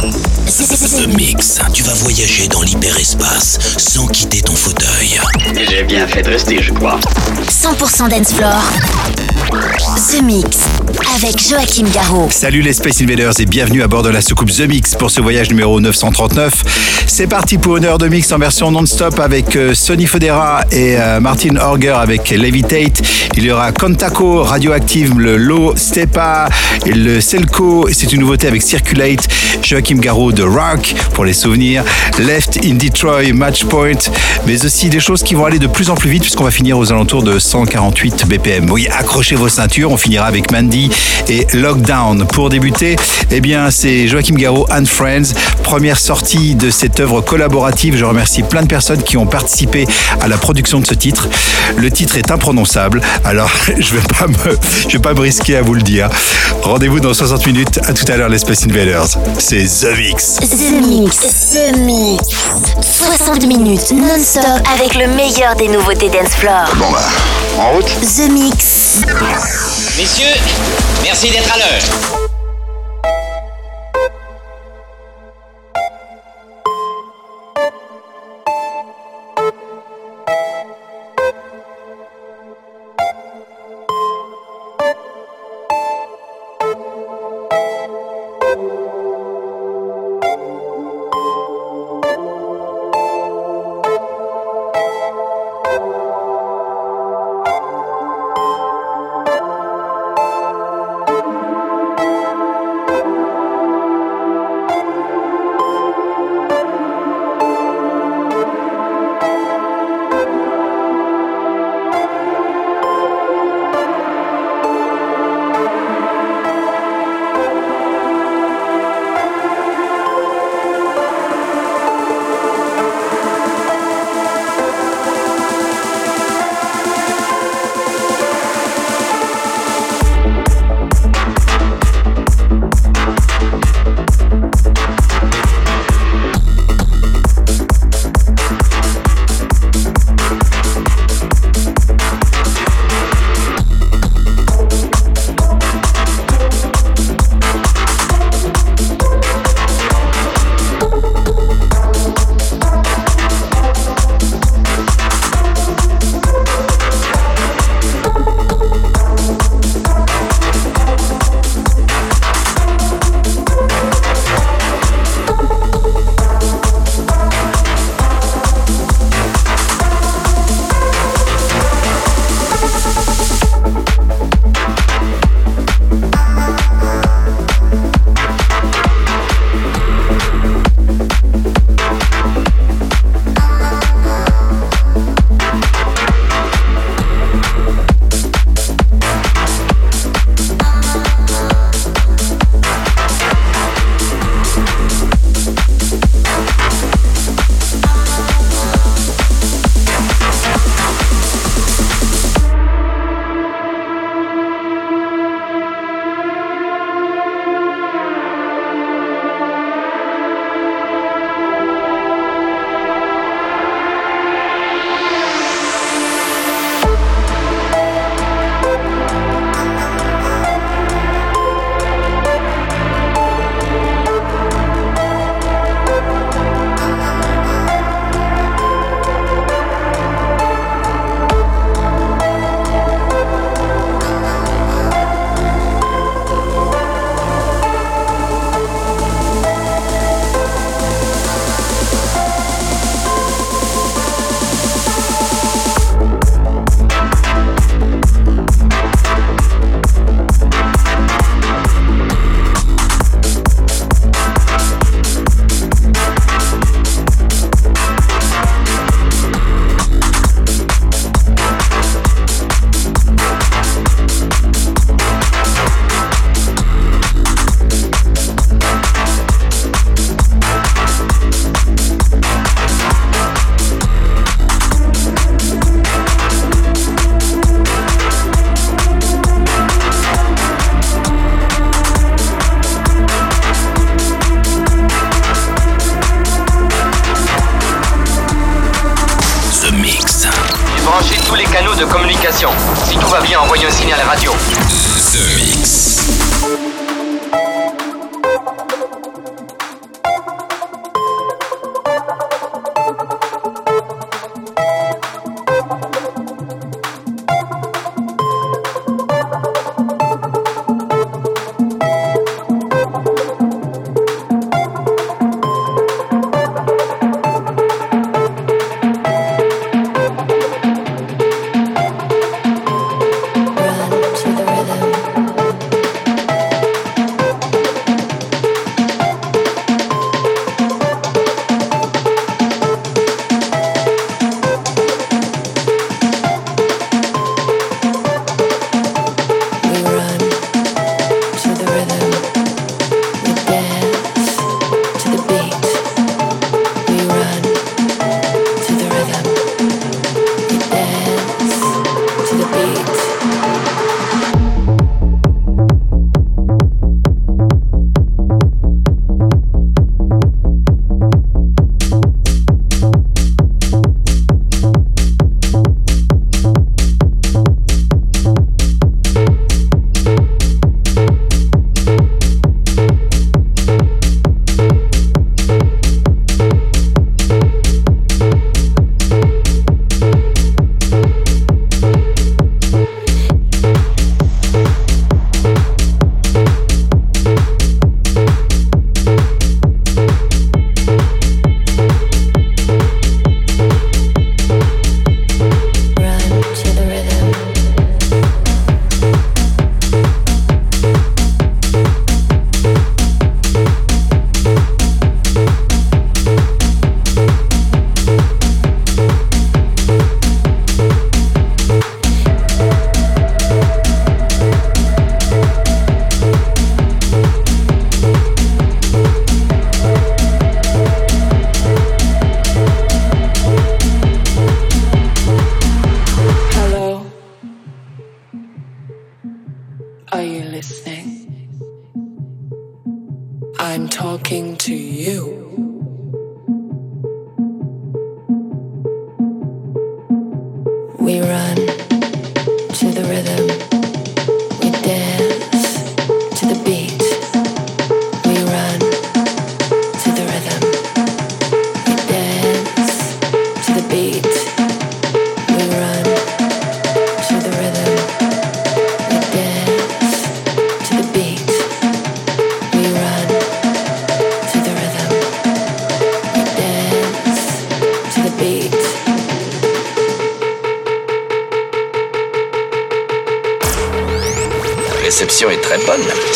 The Mix. Tu vas voyager dans l'hyperespace sans quitter ton fauteuil. J'ai bien fait de rester, je crois. 100% dance floor. The Mix avec Joachim Garraud. Salut les Space Invaders et bienvenue à bord de la soucoupe The Mix pour ce voyage numéro 939. C'est parti pour une heure de mix en version non-stop avec euh, Sonny Fodera et euh, Martin Horger avec Levitate. Il y aura Contaco, Radioactive, le Low Stepa, et le Selco. C'est une nouveauté avec Circulate. Joachim Garraud de Rock pour les souvenirs. Left in Detroit, Match Point. Mais aussi des choses qui vont aller de plus en plus vite puisqu'on va finir aux alentours de 148 BPM. Oui, accrochez vos ceintures. On finira avec Mandy et Lockdown. Pour débuter, eh bien, c'est Joachim Garraud and Friends. Première sortie de cette œuvre collaborative. Je remercie plein de personnes qui ont participé à la production de ce titre. Le titre est imprononçable, alors je vais vais pas me risquer à vous le dire. Rendez-vous dans 60 minutes. À tout à l'heure, les Space Invaders. C'est The Mix. The Mix. The Mix. 60 minutes non-stop avec le meilleur des nouveautés dance floor. Bon bah, en route. The Mix. Messieurs, merci d'être à l'heure.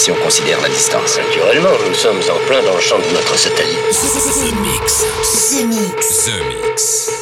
si on considère la distance. Naturellement, nous sommes en plein dans le champ de notre satellite. The Mix. The Mix.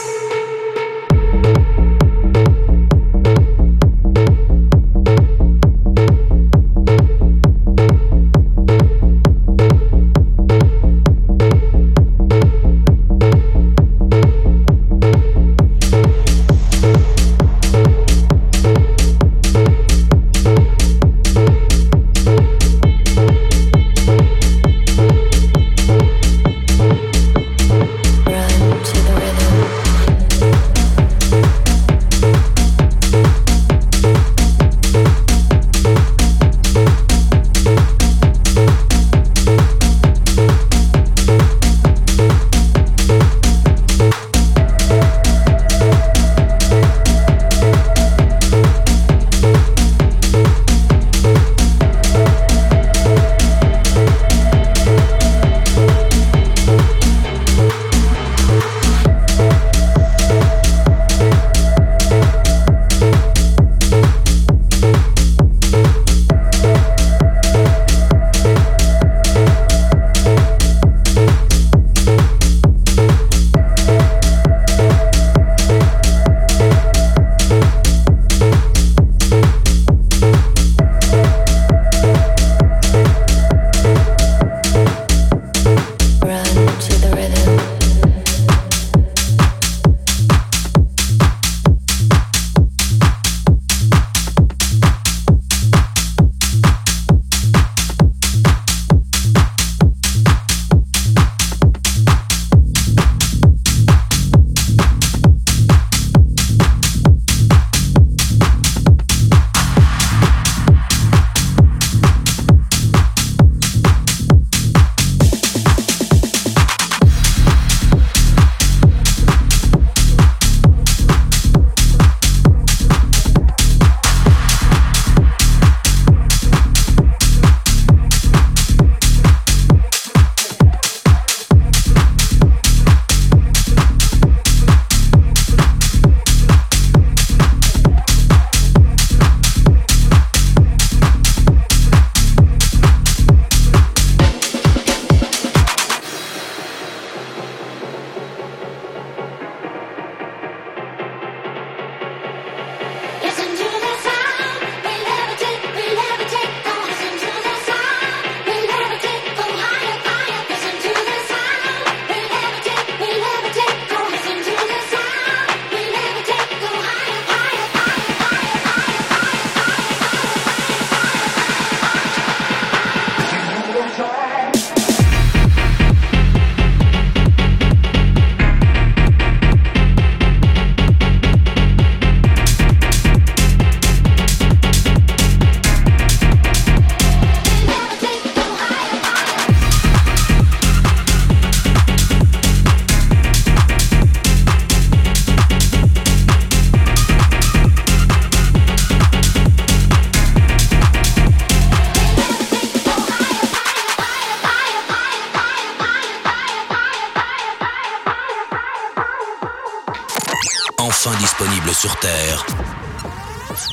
sur Terre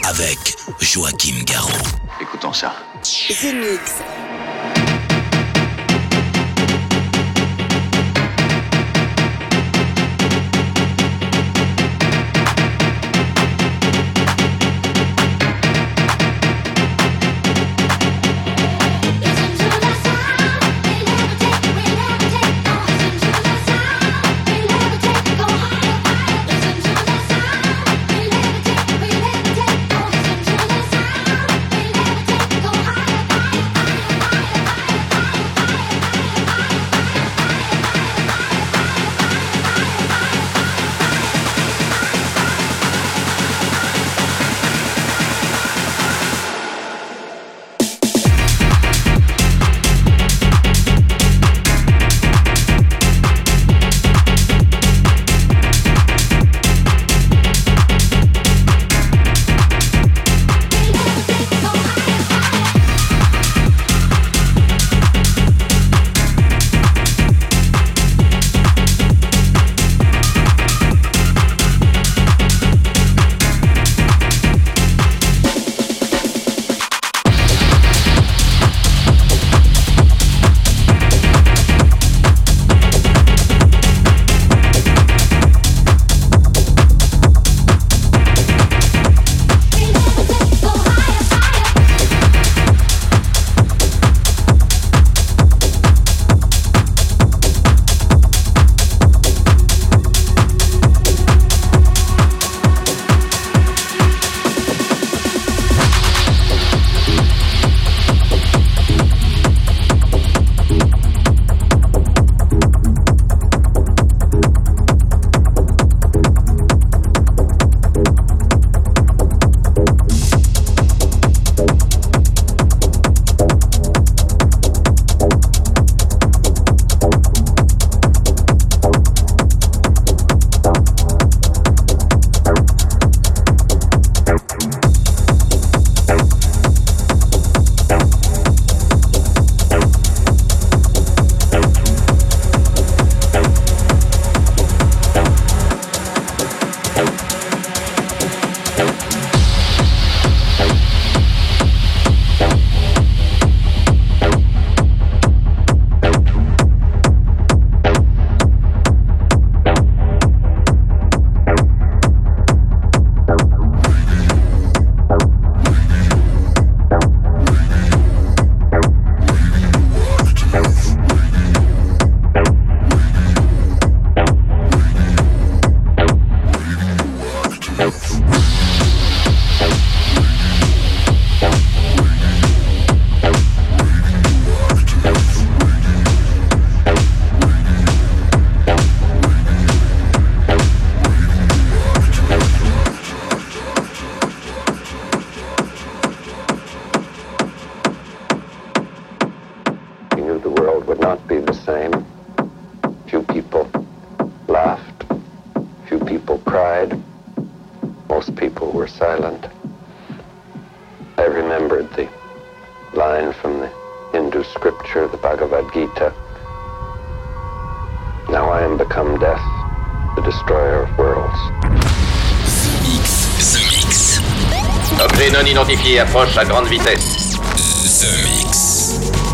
avec Joachim Garraud. Écoutons ça. Silent. I remembered the line from the Hindu scripture, the Bhagavad Gita. Now I am become death, the destroyer of worlds. The Mix. Objet non identifié approche à grande vitesse. The Mix.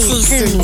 第四。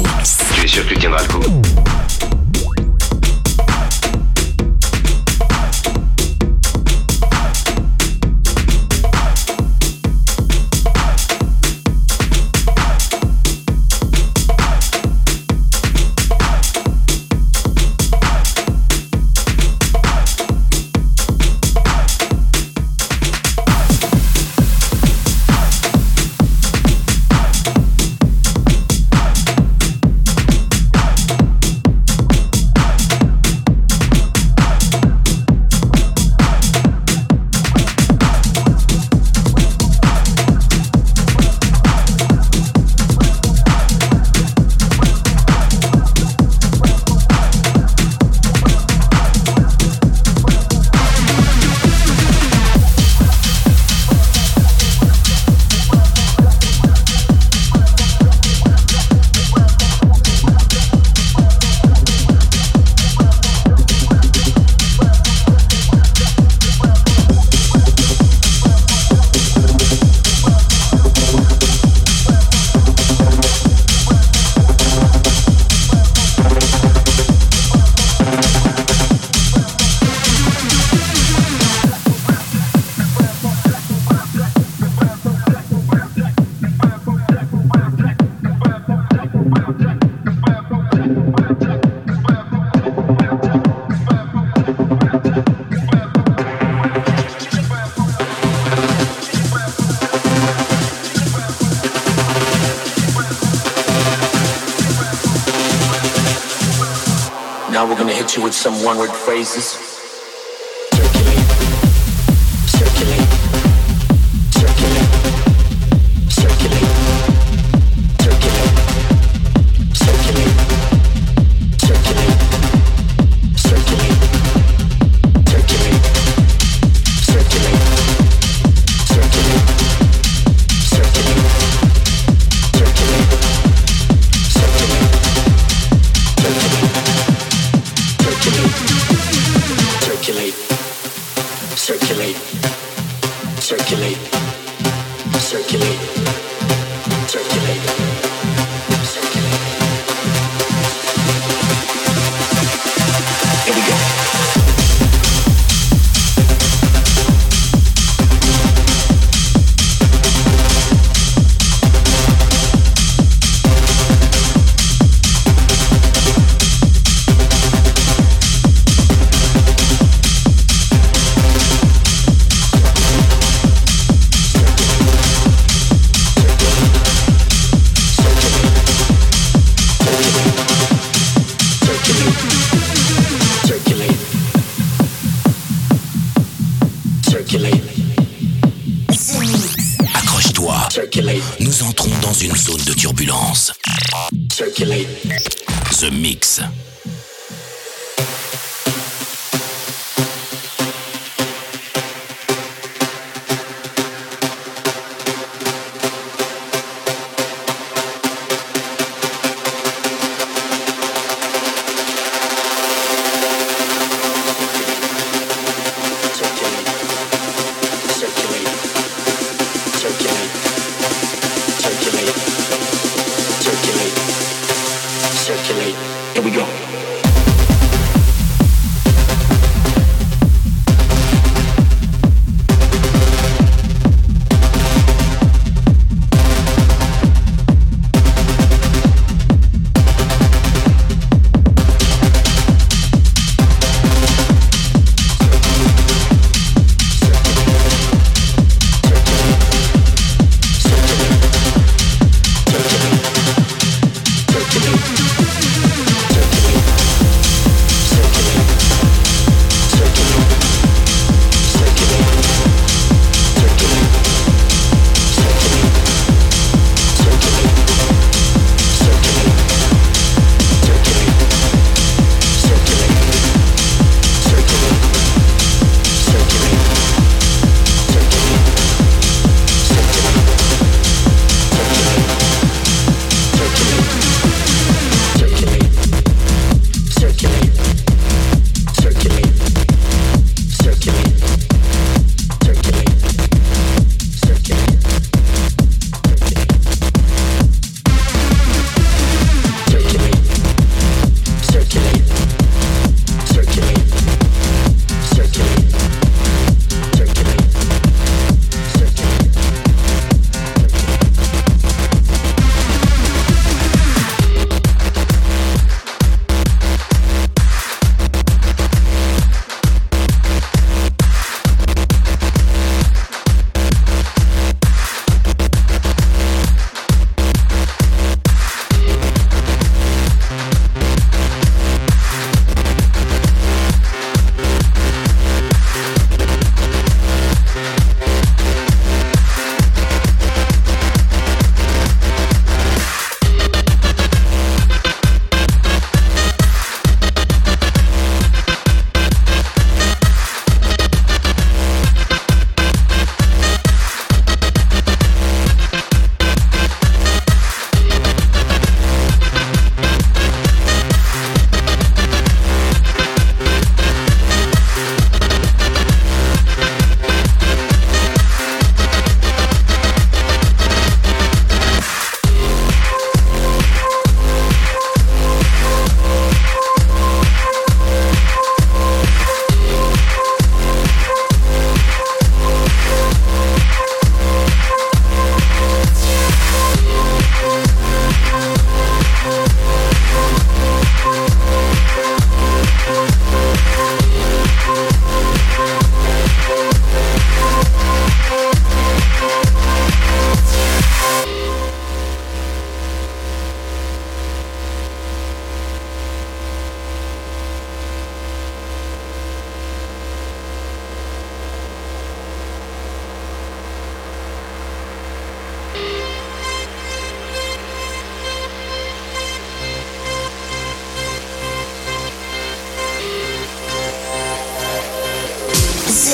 some one word phrases. une zone de turbulence. Circulate. The Mix.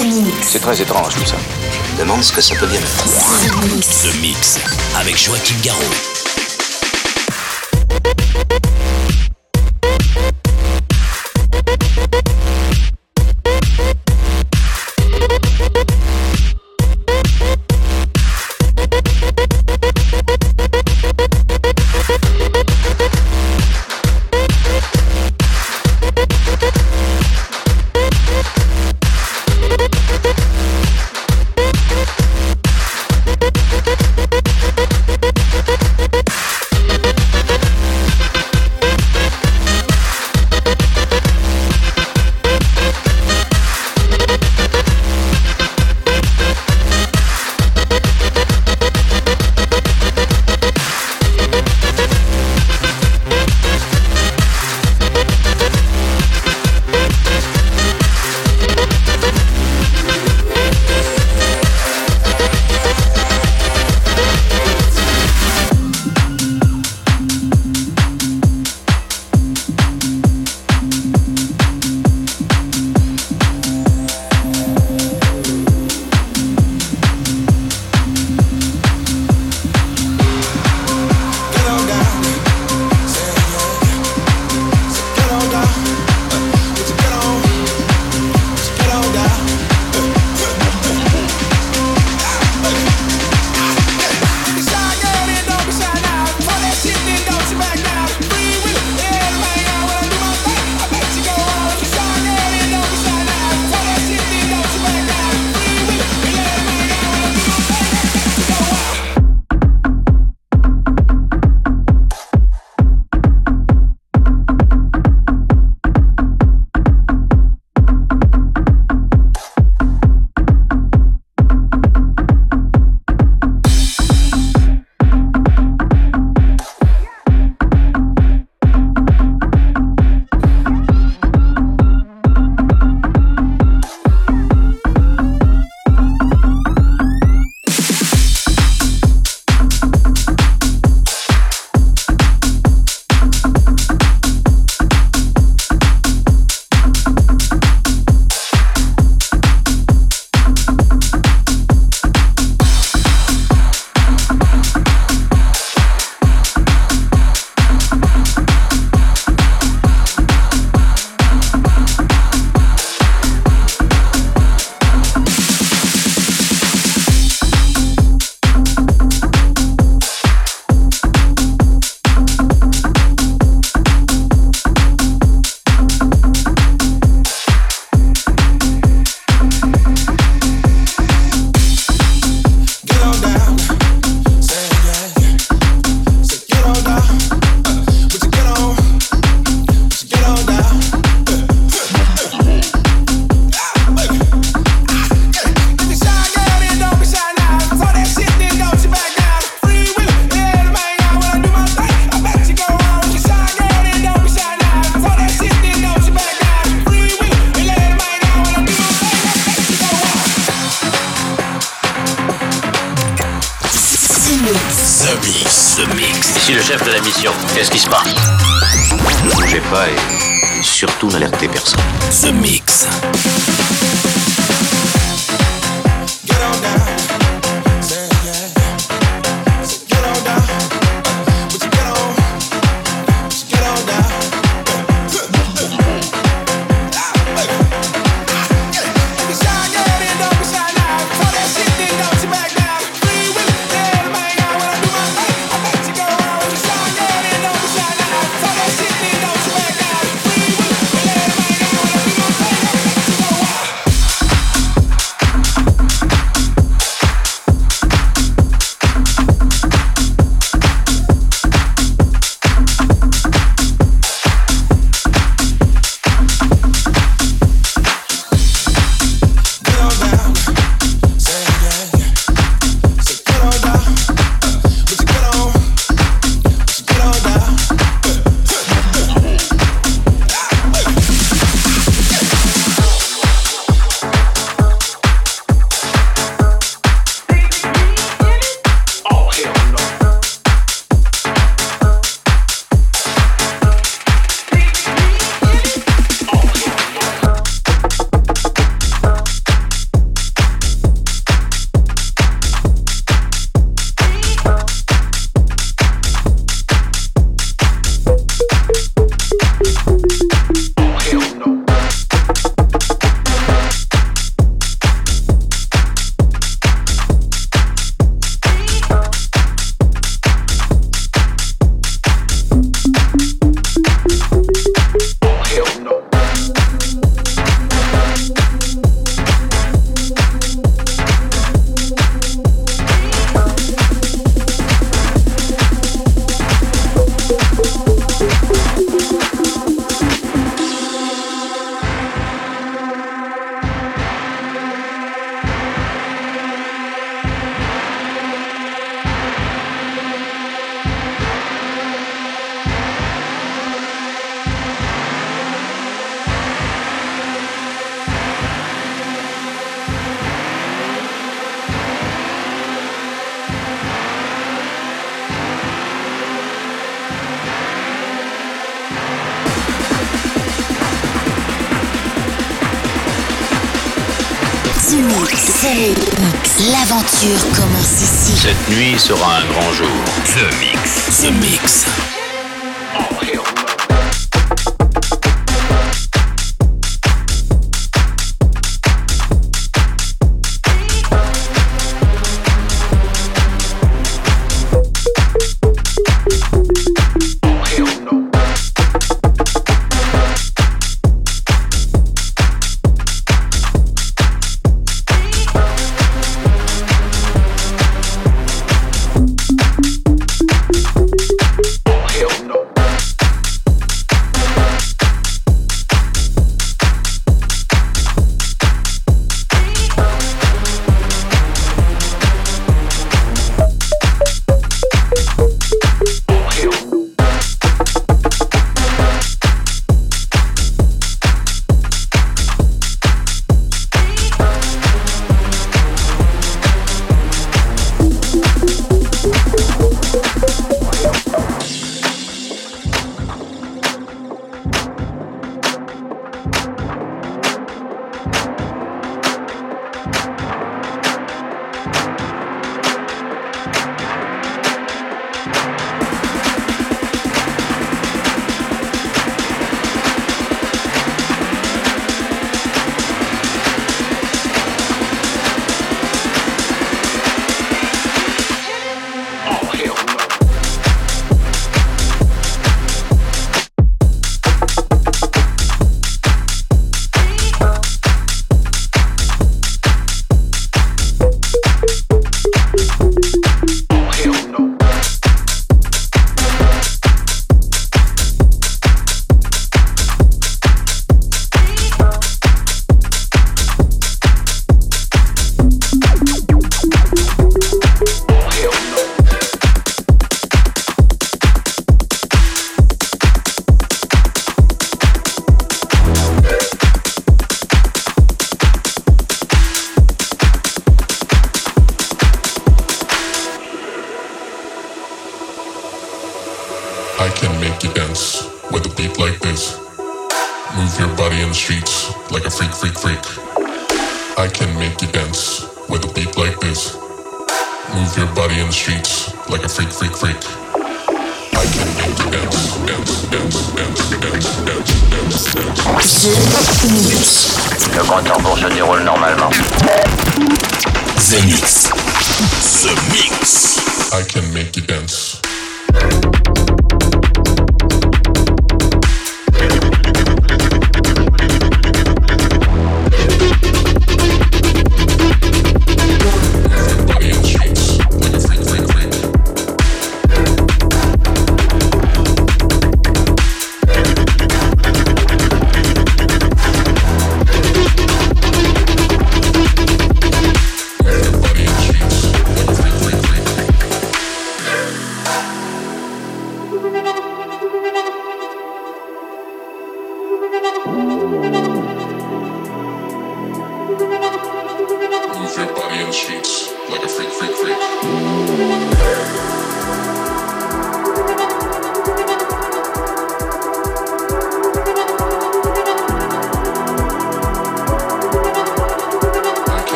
The Mix. C'est très étrange tout ça. Je me demande ce que ça peut bien être. The Mix. The Mix avec Joachim Garraud. Ici le chef de la mission. Qu'est-ce qui se passe? Ne bougez pas et, et surtout n'alertez personne. The Mix. Cette nuit sera un grand jour. The Mix. The Mix.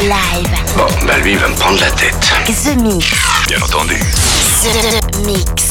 Live. Bon, bah lui, il va me prendre la tête. The Mix. Bien entendu. The Mix.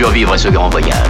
Survivre à ce grand voyage.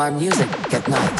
our music at night.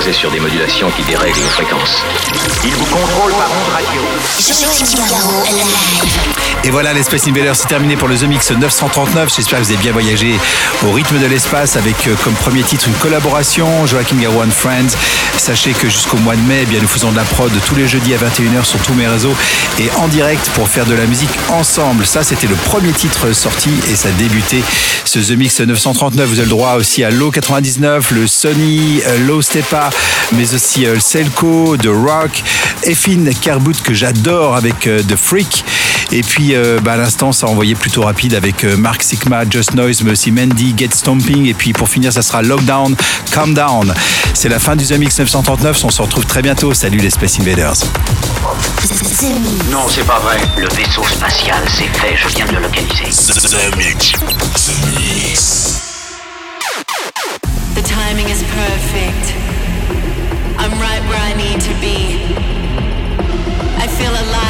Sur des modulations qui dérèglent une fréquence. Et voilà, les Space Invaders, c'est terminé pour le The Mix 939. J'espère que vous avez bien voyagé au rythme de l'espace avec euh, comme premier titre une collaboration, Joachim Garou and Friends. Sachez que jusqu'au mois de mai, eh bien, nous faisons de la prod tous les jeudis à 21h sur tous mes réseaux et en direct pour faire de la musique ensemble. Ça, c'était le premier titre sorti et ça débutait ce The Mix 939. Vous avez le droit aussi à Low 99, le Sony, euh, Low Stepa, mais aussi euh, le Selco, The Rock, Effin Kerboot que j'adore avec euh, The Freak. Et puis euh, bah, à l'instant, ça a envoyé plutôt rapide avec euh, Mark Sigma, Just Noise, mais aussi Mandy, Get Stomping. Et puis pour finir, ça sera Lockdown, Calm Down. C'est la fin du The Mix 939. On se retrouve très bientôt. Salut les Space Invaders. Non, c'est pas vrai. Le vaisseau spatial, c'est fait, je viens de le localiser. The Mix. The Mix. The timing is perfect. I'm right where I need to be. I feel alive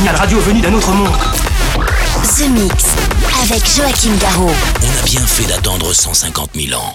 signal radio venu d'un autre monde. The Mix avec Joachim Garraud. On a bien fait d'attendre 150 000 ans.